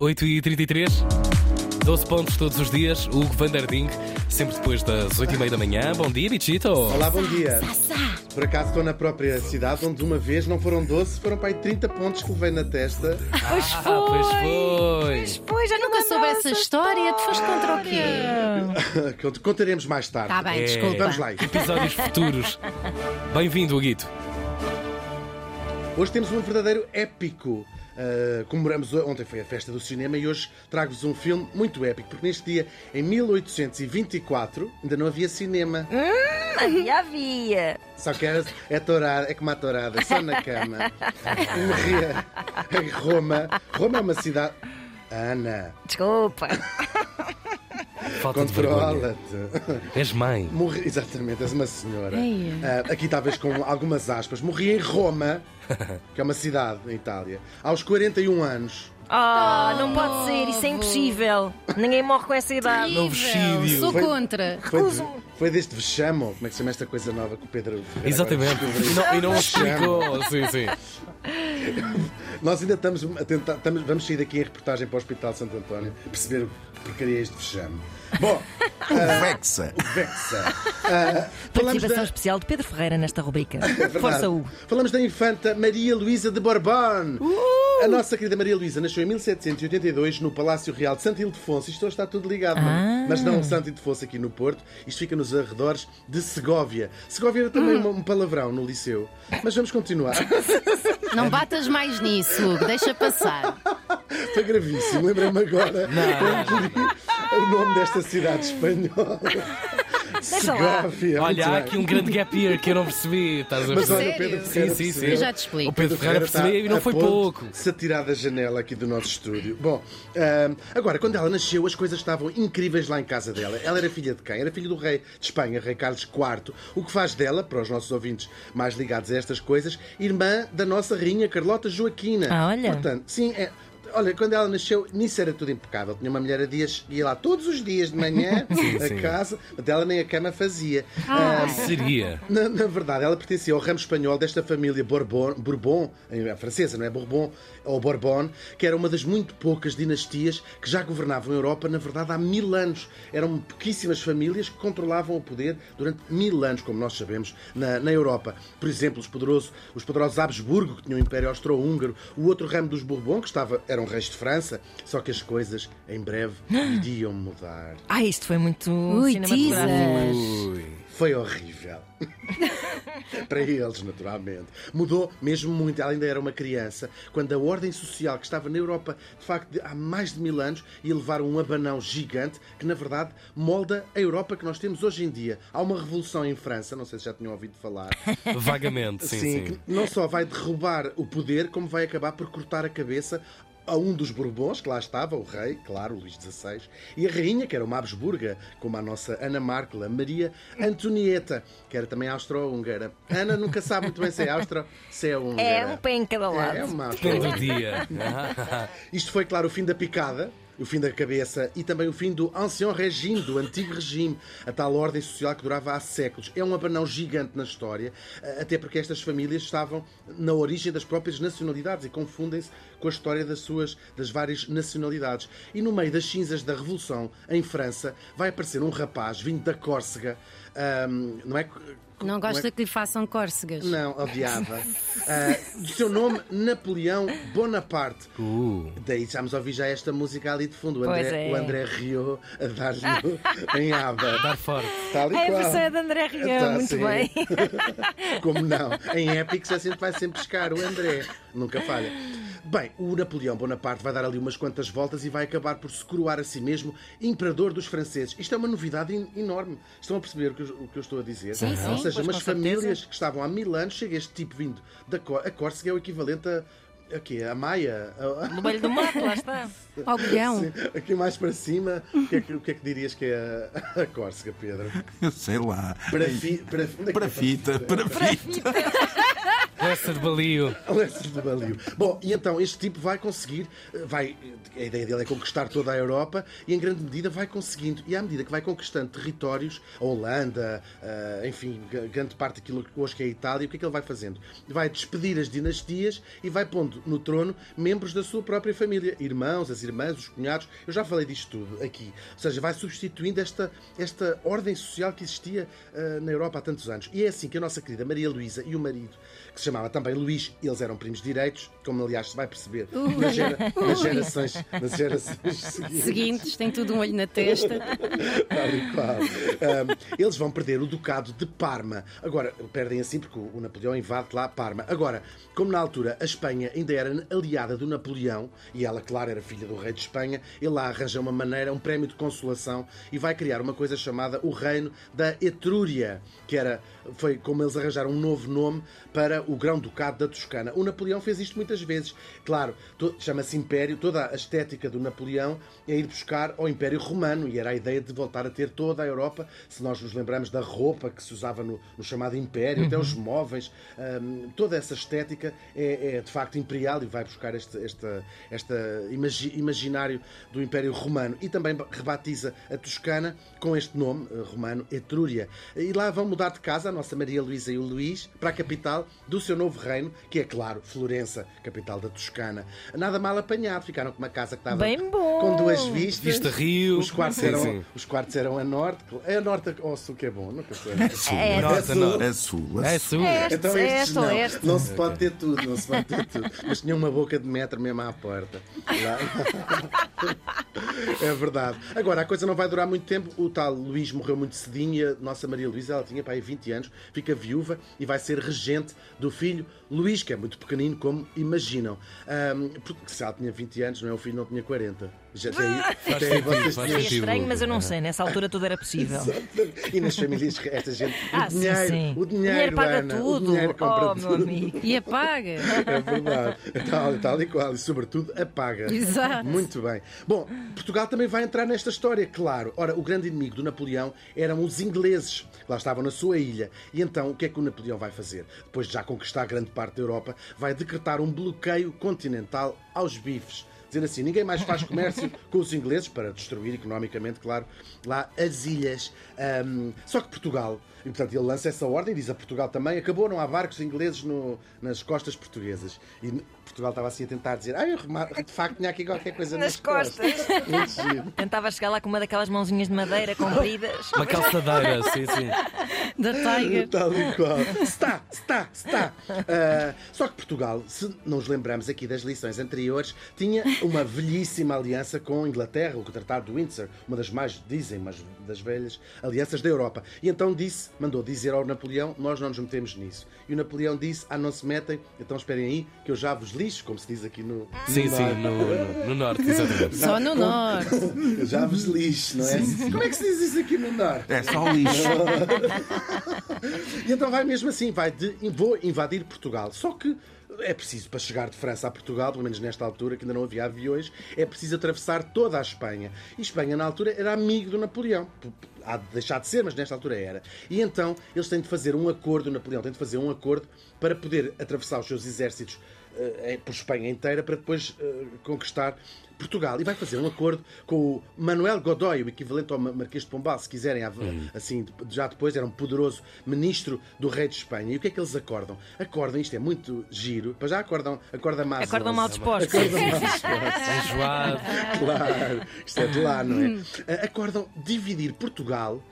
8h33, 12 pontos todos os dias. Hugo Vanderding, sempre depois das 8h30 da manhã. Bom dia, bichito. Olá, bom dia. Por acaso estou na própria cidade onde uma vez não foram 12, foram para aí 30 pontos que levei na testa. Pois Ah, foi. pois foi. Pois, já nunca soube essa história. Tu foste contra o quê? Cont- Contaremos mais tarde. Tá bem, É. desculpa. Vamos lá. Episódios futuros. Bem-vindo, Huguito. Hoje temos um verdadeiro épico. Uh, comemoramos ontem foi a festa do cinema e hoje trago-vos um filme muito épico, porque neste dia, em 1824, ainda não havia cinema. Havia, havia. Só que era, é tourada, é como a tourada, só na cama. Morria em Roma. Roma é uma cidade. Ana, Desculpa. Falta de vergonha. controla-te. És mãe. Morri, exatamente, és uma senhora. Ah, aqui talvez com algumas aspas. Morri em Roma, que é uma cidade na Itália, aos 41 anos. Ah, não pode ser, isso é impossível. Ninguém morre com essa idade. Novo. Sou Foi- contra. Foi, foi deste vexame, ou como é que se chama esta coisa nova que o Pedro Exatamente. E não, e não explicou. Sim, sim. Nós ainda estamos a tentar, estamos- vamos sair daqui em reportagem para o Hospital Santo António perceber o porcaria é este vexame. Bom, Vexa. Vexa. Ah, falamos Participação da, especial de Pedro Ferreira nesta rubrica. É. Força, Hugo. Falamos da infanta Maria Luísa de Borbón. A nossa querida Maria Luísa nasceu em 1782 no Palácio Real de Santo Ildefonso. Isto hoje está tudo ligado, não é? mas não Santo Ildefonso aqui no Porto. Isto fica nos arredores de Segóvia. Segóvia era também um palavrão no liceu. Mas vamos continuar. Não batas mais nisso, Hugo. Deixa passar. Foi gravíssimo. Lembrei-me agora li o nome desta cidade espanhola. lá. Segóvia. Olha, há aqui um grande gap year que eu não percebi. Estás a Mas olha, perceber? o Pedro? Ferreira Sim, sim, sim. percebeu. Eu já te explico. O Pedro Ferreira percebeu e não foi pouco. Se atirar da janela aqui do nosso estúdio. Bom, ahm, agora, quando ela nasceu, as coisas estavam incríveis lá em casa dela. Ela era filha de quem? Era filha do rei de Espanha, rei Carlos IV. O que faz dela, para os nossos ouvintes mais ligados a estas coisas, irmã da nossa rainha Carlota Joaquina. Ah, olha. Portanto, sim, é. Olha, quando ela nasceu, nisso era tudo impecável. Tinha uma mulher a dias, ia lá todos os dias de manhã a sim. casa, até ela nem a cama fazia. Ah. Ahm, Seria. na, na verdade, ela pertencia ao ramo espanhol desta família Bourbon, Bourbon, em- a francesa, não é? Bourbon ou Bourbon, que era uma das muito poucas dinastias que já governavam a Europa, na verdade, há mil anos. Eram pouquíssimas famílias que controlavam o poder durante mil anos, como nós sabemos, na, na Europa. Por exemplo, os poderosos, os poderosos Habsburgo, que tinham o Império Austro-Húngaro, o outro ramo dos Bourbon, que estava, eram reis de França, só que as coisas, em breve, iriam mudar. Ah, isto foi muito Ui, cinematográfico. Ui. Foi horrível. Para eles, naturalmente. Mudou mesmo muito. Ela ainda era uma criança quando a ordem social que estava na Europa, de facto, de- há mais de mil anos, ia levar um abanão gigante que, na verdade, molda a Europa que nós temos hoje em dia. Há uma revolução em França, não sei se já tinham ouvido falar, Vagamente, sim, sim. que não só vai derrubar o poder, como vai acabar por cortar a cabeça a um dos Bourbons, que lá estava, o rei, claro, Luís XVI, e a rainha, que era uma Habsburga, como a nossa Ana Markle, a Maria Antonieta, que era também austro-húngara. Ana nunca sabe muito bem se é austro, se é húngara. É um pé em cada lado. É uma Depende austro do dia. isto foi, claro, o fim da picada, o fim da cabeça e também o fim do Ancien Régime, do antigo regime, a tal ordem social que durava há séculos. É um abanão gigante na história, até porque estas famílias estavam na origem das próprias nacionalidades e confundem-se com a história das suas das várias nacionalidades. E no meio das cinzas da Revolução, em França, vai aparecer um rapaz vindo da Córcega, ahm, não é? Não é gosta que lhe façam córcegas. não, odiava. Ah, do seu nome, Napoleão Bonaparte. Uh. Daí estamos a ouvir já esta música ali de fundo. O André, é. o André Rio a dar-lhe em aba. Dar forte. Tal e É a versão de André Rieu, Tá, muito sim. bem. Como não? Em Épicos a gente vai sempre buscar o André. Nunca falha. Bem, o Napoleão Bonaparte vai dar ali umas quantas voltas e vai acabar por se coroar a si mesmo imperador dos franceses. Isto é uma novidade en- enorme. Estão a perceber o que eu, o que eu estou a dizer? Sim, sim, Ou seja, umas com certeza. famílias que estavam há mil anos, chega este tipo vindo da Có- A Córcega é o equivalente a. A quê? A Maia? No Balho do Mato, lá está. Algodão. Aqui mais para cima, o que, é que, o que é que dirias que é a, a Córcega, Pedro? Eu sei lá. Para, fi, para, onde é que Para é fita, para fita. Lessa de balio. Lessas de Balio. Bom, e então este tipo vai conseguir, eh, vai, a ideia dele é conquistar toda a Europa e em grande medida vai conseguindo. E à medida que vai conquistando territórios, a Holanda, eh, enfim, grande parte daquilo que hoje é a Itália, o que é que ele vai fazendo? Vai despedir as dinastias e vai pondo no trono membros da sua própria família, irmãos, as irmãs, os cunhados. Eu já falei disto tudo aqui. Ou seja, vai substituindo esta, esta ordem social que existia eh, na Europa há tantos anos. E é assim que a nossa querida Maria Luísa e o marido, que se chamava também Luís, eles eram primos direitos, como aliás se vai perceber nas, gera- nas gerações, nas gerações seguintes. Seguintes, tem tudo um olho na testa. Tal e qual. Um, eles vão perder o Ducado de Parma. Agora, perdem assim porque o o Napoleão invade lá Parma. Agora, como na altura a Espanha ainda era aliada do Napoleão, e ela, claro, era filha do rei de Espanha, ele lá arranja uma maneira, um prémio de consolação e vai criar uma coisa chamada o Reino da Etrúria, que era, foi como eles arranjaram um novo nome para o Grão-Ducado da Toscana. O Napoleão fez isto muitas vezes. Claro, chama-se Império, toda a estética do Napoleão é ir buscar ao Império Romano e era a ideia de voltar a ter toda a Europa. Se nós nos lembramos da roupa que se usava no, no chamado Império, até os móveis, hum, toda essa estética é, é, de facto imperial e vai buscar este, esta, esta imagi- imaginário do Império Romano e também rebatiza a Toscana com este nome eh, romano, Etrúria. E lá vão mudar de casa a nossa Maria Luísa e o Luís para a capital do seu novo reino, que é, claro, Florença, capital da Toscana. Nada mal apanhado, ficaram com uma casa que estava Bem bom. com duas vistas. Vista Rio. Os quartos, Sim, eram, sim. os quartos eram a norte. É a norte ou sul que é bom, nunca sei. É, Norte, sul. norte. É sul. É É sul. É. Este, Então estes este, não, este. não se pode ter tudo, não se pode ter tudo. Mas tinha uma boca de metro mesmo à porta. Lá. É verdade. Agora, a coisa não vai durar muito tempo. O tal Luís morreu muito cedinho e a nossa Maria Luísa, ela tinha para aí 20 anos, fica viúva e vai ser regente do filho Luís, que é muito pequenino, como imaginam. Ahm, porque se ela tinha 20 anos, não é? O filho não tinha 40. Já aí, até aí vocês faz É sentido. estranho, mas eu não sei. Nessa altura tudo era possível. e nas famílias, esta gente, Ah, o sim, dinheiro, sim. o dinheiro, paga Ana, tudo. o dinheiro compra oh, meu tudo. amigo. E apaga. É verdade. Tal, tal e qual. E sobretudo apaga. Exato. Muito bem. Bom, Portugal também vai entrar nesta história, claro. Ora, o grande inimigo do Napoleão eram os ingleses, lá estavam na sua ilha. E então, o que é que o Napoleão vai fazer? Depois de já conquistar grande parte da Europa, vai decretar um bloqueio continental aos bifes. Dizer assim, ninguém mais faz comércio com os ingleses para destruir economicamente, claro, lá as ilhas. Ahm, só que Portugal, e portanto ele lança essa ordem, diz a Portugal também, acabou, não há barcos ingleses no- nas costas portuguesas. E Portugal estava assim a tentar dizer, ah, eu de facto tinha aqui qualquer coisa nas, Nas costas. Giro. Tentava chegar lá com uma daquelas mãozinhas de madeira compridas. Uma calçadeira, sim, sim. Da Tiger. Tal e qual. Está, está, está. Ah, só que Portugal, se nos lembramos aqui das lições anteriores, tinha uma velhíssima aliança com a Inglaterra, o Tratado de Windsor, uma das mais, dizem, mas das velhas alianças da Europa. E então disse, mandou dizer ao Napoleão, nós não nos metemos nisso. E o Napoleão disse, ah, não se metem, então esperem aí que eu já vos lixo, como se diz aqui no... no Sim, sim, norte. no, no, no norte, exatamente. Só no norte. Já vos lixo, não é? Como é que se diz isso aqui no norte? É só lixo. E então vai mesmo assim, vai de vou invadir Portugal. Só que é preciso, para chegar de França a Portugal, pelo menos nesta altura, que ainda não havia aviões, é preciso atravessar toda a Espanha. E Espanha, na altura, era amigo do Napoleão. Há de deixar de ser, mas nesta altura era. E então eles têm de fazer um acordo, o Napoleão tem de fazer um acordo para poder atravessar os seus exércitos eh, por Espanha inteira para depois eh, conquistar Portugal. E vai fazer um acordo com o Manuel Godoy, o equivalente ao Ma- Marquês de Pombal, se quiserem, à- assim, já depois era um poderoso ministro do rei de Espanha. E o que é que eles acordam? Acordam, isto é muito giro, para já acordam, acorda mais. Acordam mal dispostos. Acordam mal dispostos. Enjoado. Claro, isto é de lá, não é? Ah, Acordam dividir Portugal,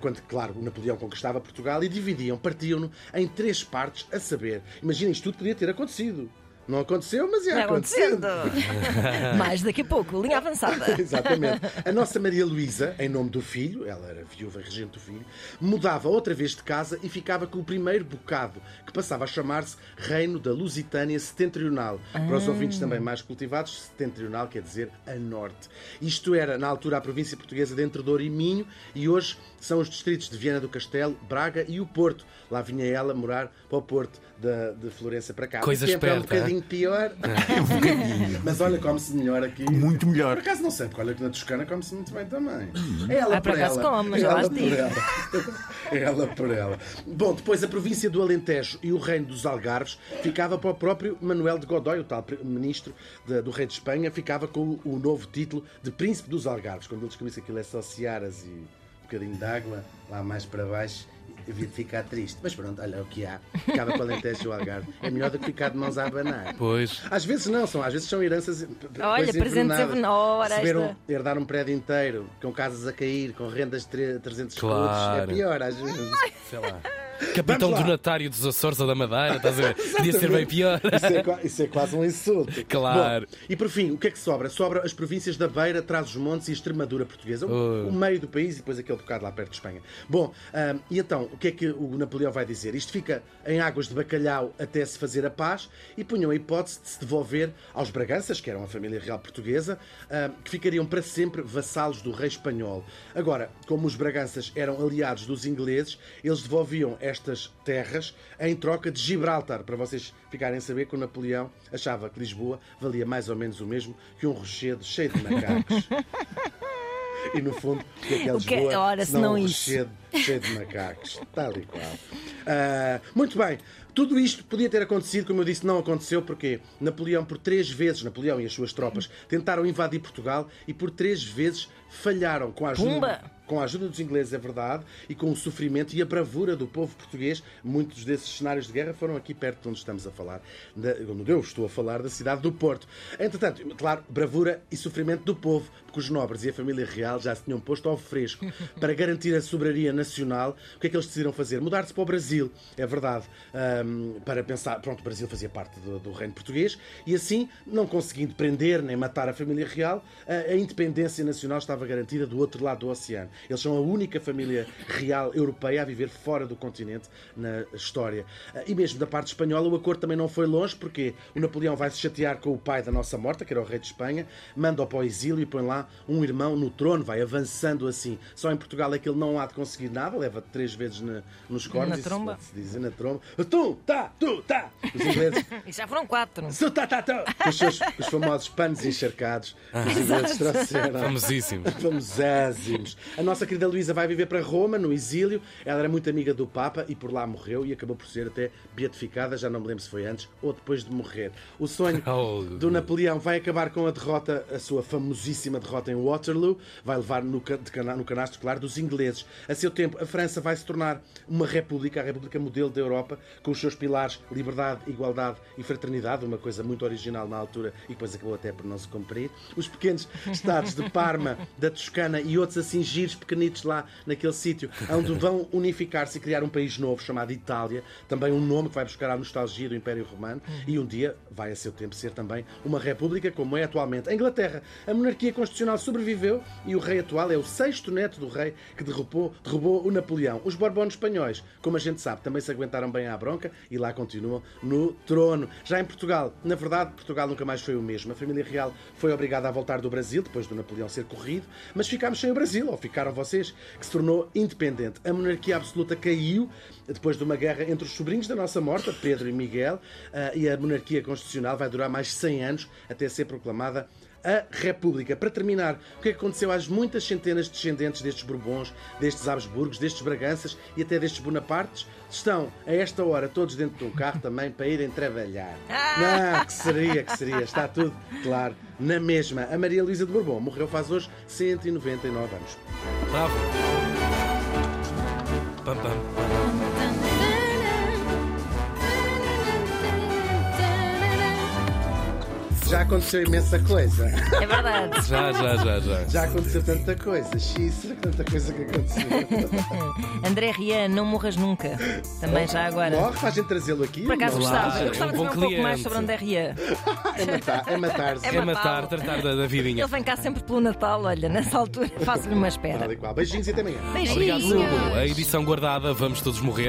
quando, claro, o Napoleão conquistava Portugal, e dividiam, partiam-no em três partes, a saber. Imaginem, isto tudo podia ter acontecido. Não aconteceu, mas ia Vai acontecendo. acontecendo. Mais daqui a pouco, linha avançada. Exatamente. A nossa Maria Luísa, em nome do filho, ela era viúva e regente do filho, mudava outra vez de casa e ficava com o primeiro bocado, que passava a chamar-se Reino da Lusitânia Setentrional. Para os ouvintes também mais cultivados, setentrional quer dizer a norte. Isto era, na altura, a província portuguesa de Entre Douro e Minho, e hoje são os distritos de Viana do Castelo, Braga e o Porto. Lá vinha ela morar para o Porto, de, de Florença para cá. Coisa o tempo é um bocadinho bocadinho pior. Mas olha, come-se melhor aqui. Muito melhor. Por acaso não sei, porque olha que na Toscana come-se muito bem também. É ela Ah, por por acaso ela. come, É lá ela por ela. É ela por ela. Bom, depois a província do Alentejo e o reino dos Algarves ficava para o próprio Manuel de Godoy, o tal ministro de- do rei de Espanha, ficava com o, novo título de Príncipe dos Algarves. Quando ele descobrisse que aquilo é só searas e um bocadinho de água, lá mais para baixo, havia de ficar triste. Mas pronto, olha é o que há. Ficava com o Alentejo e o Algarve. É melhor do que ficar de mãos a abanar. Pois. Às vezes não, são, às vezes são heranças. Olha, coisas presentes envenenadas. Ora, herdar um prédio inteiro, com casas a cair, com rendas de tre- 300 Claro. escudos. É pior, às vezes. Sei lá. Capitão donatário dos Açores ou da Madeira, estás a ver? Podia ser bem pior. Isso é, isso é quase um insulto. Claro. Bom, e por fim, o que é que sobra? Sobra as províncias da Beira, Trás-os-Montes e Extremadura portuguesa. O, Oh. o meio do país e depois aquele bocado lá perto de Espanha. Bom, ahm, e então, o que é que o Napoleão vai dizer? Isto fica em águas de bacalhau até se fazer a paz e punham a hipótese de se devolver aos Braganças, que eram a família real portuguesa, ahm, que ficariam para sempre vassalos do rei espanhol. Agora, como os Braganças eram aliados dos ingleses, eles devolviam estas terras em troca de Gibraltar, para vocês ficarem a saber que o Napoleão achava que Lisboa valia mais ou menos o mesmo que um rochedo cheio de macacos. E no fundo, o que é que é que é- Lisboa? ora, se não um rochedo cheio de macacos. Tal e qual. Ah, muito bem. Tudo isto podia ter acontecido, como eu disse, não aconteceu porque Napoleão, por três vezes, Napoleão e as suas tropas, tentaram invadir Portugal e por três vezes falharam com a ajuda, Pumba! Com a ajuda dos ingleses, é verdade, e com o sofrimento e a bravura do povo português. Muitos desses cenários de guerra foram aqui perto de onde estamos a falar, da, onde eu estou a falar, da cidade do Porto. Entretanto, claro, bravura e sofrimento do povo, porque os nobres e a família real já se tinham posto ao fresco para garantir a soberania nacional. O que é que eles decidiram fazer? Mudar-se para o Brasil, é verdade, ahm, para pensar, pronto, o Brasil fazia parte do, do reino português e assim, não conseguindo prender nem matar a família real, a, a independência nacional estava garantida do outro lado do oceano. Eles são a única família real europeia a viver fora do continente na história. Ah, E mesmo da parte espanhola, o acordo também não foi longe, porque o Napoleão vai se chatear com o pai da nossa morta, que era o rei de Espanha, manda-o para o exílio e põe lá um irmão no trono, vai avançando assim. Só em Portugal é que ele não há de conseguir nada, leva três vezes na- nos cornos. Na isso tromba. pode-se dizer, na tromba. Tu, tá, tu, tá. Os ingleses e já foram quatro. Su, tá, tá, tá. Os, seus, os famosos panos encharcados que os ingleses trouxeram. Famosíssimo. Famoséssimos. A nossa querida Luísa vai viver para Roma, no exílio. Ela era muito amiga do Papa e por lá morreu e acabou por ser até beatificada. Já não me lembro se foi antes ou depois de morrer. O sonho Oh. do Napoleão vai acabar com a derrota, a sua famosíssima derrota em Waterloo. Vai levar no, cana- no canastro, claro, dos ingleses. A seu tempo, a França vai se tornar uma república, a república modelo da Europa, com os seus pilares liberdade, igualdade e fraternidade, uma coisa muito original na altura e depois acabou até por não se cumprir. Os pequenos estados de Parma, da Toscana e outros assim giros pequenitos lá naquele sítio, onde vão unificar-se e criar um país novo chamado Itália, também um nome que vai buscar a nostalgia do Império Romano e um dia vai a seu tempo ser também uma república como é atualmente. A Inglaterra, a monarquia constitucional sobreviveu e o rei atual é o sexto neto do rei que derrubou, derrubou o Napoleão. Os Borbones espanhóis, como a gente sabe, também se aguentaram bem à bronca e lá continuam no trono. Já em Portugal, na verdade, Portugal nunca mais foi o mesmo. A família real foi obrigada a voltar do Brasil depois do Napoleão ser corrido, mas ficámos sem o Brasil, ou ficaram vocês, que se tornou independente. A monarquia absoluta caiu depois de uma guerra entre os sobrinhos da nossa morta, Pedro e Miguel, ah, e a monarquia constitucional vai durar mais 100 anos até ser proclamada a República. Para terminar, o que é que aconteceu às muitas centenas de descendentes destes Bourbons, destes Habsburgos, destes Braganças e até destes Bonapartes? Estão, a esta hora, todos dentro de um carro também para irem trabalhar. Não, que seria, que seria. Está tudo, claro, na mesma. A Maria Luísa de Bourbon morreu faz hoje 199 anos. Bravo. Pam, pam, pam. Já aconteceu imensa coisa. É verdade. Já, já, já, já. Já aconteceu tanta coisa. Xis, será que tanta coisa que aconteceu? André Rian, não morras nunca. Também já agora. Morre, faz a gente trazê-lo aqui. Por acaso gostava. Eu gostava um de saber um pouco mais sobre André Rian. É matar, é matar-se. É É matar, tratar da, da vidinha. Ele vem cá sempre pelo Natal, olha, nessa altura faço-lhe uma espera. Beijinhos e até amanhã. Obrigado, Beijinhos. Hugo. A edição guardada, vamos todos morrer.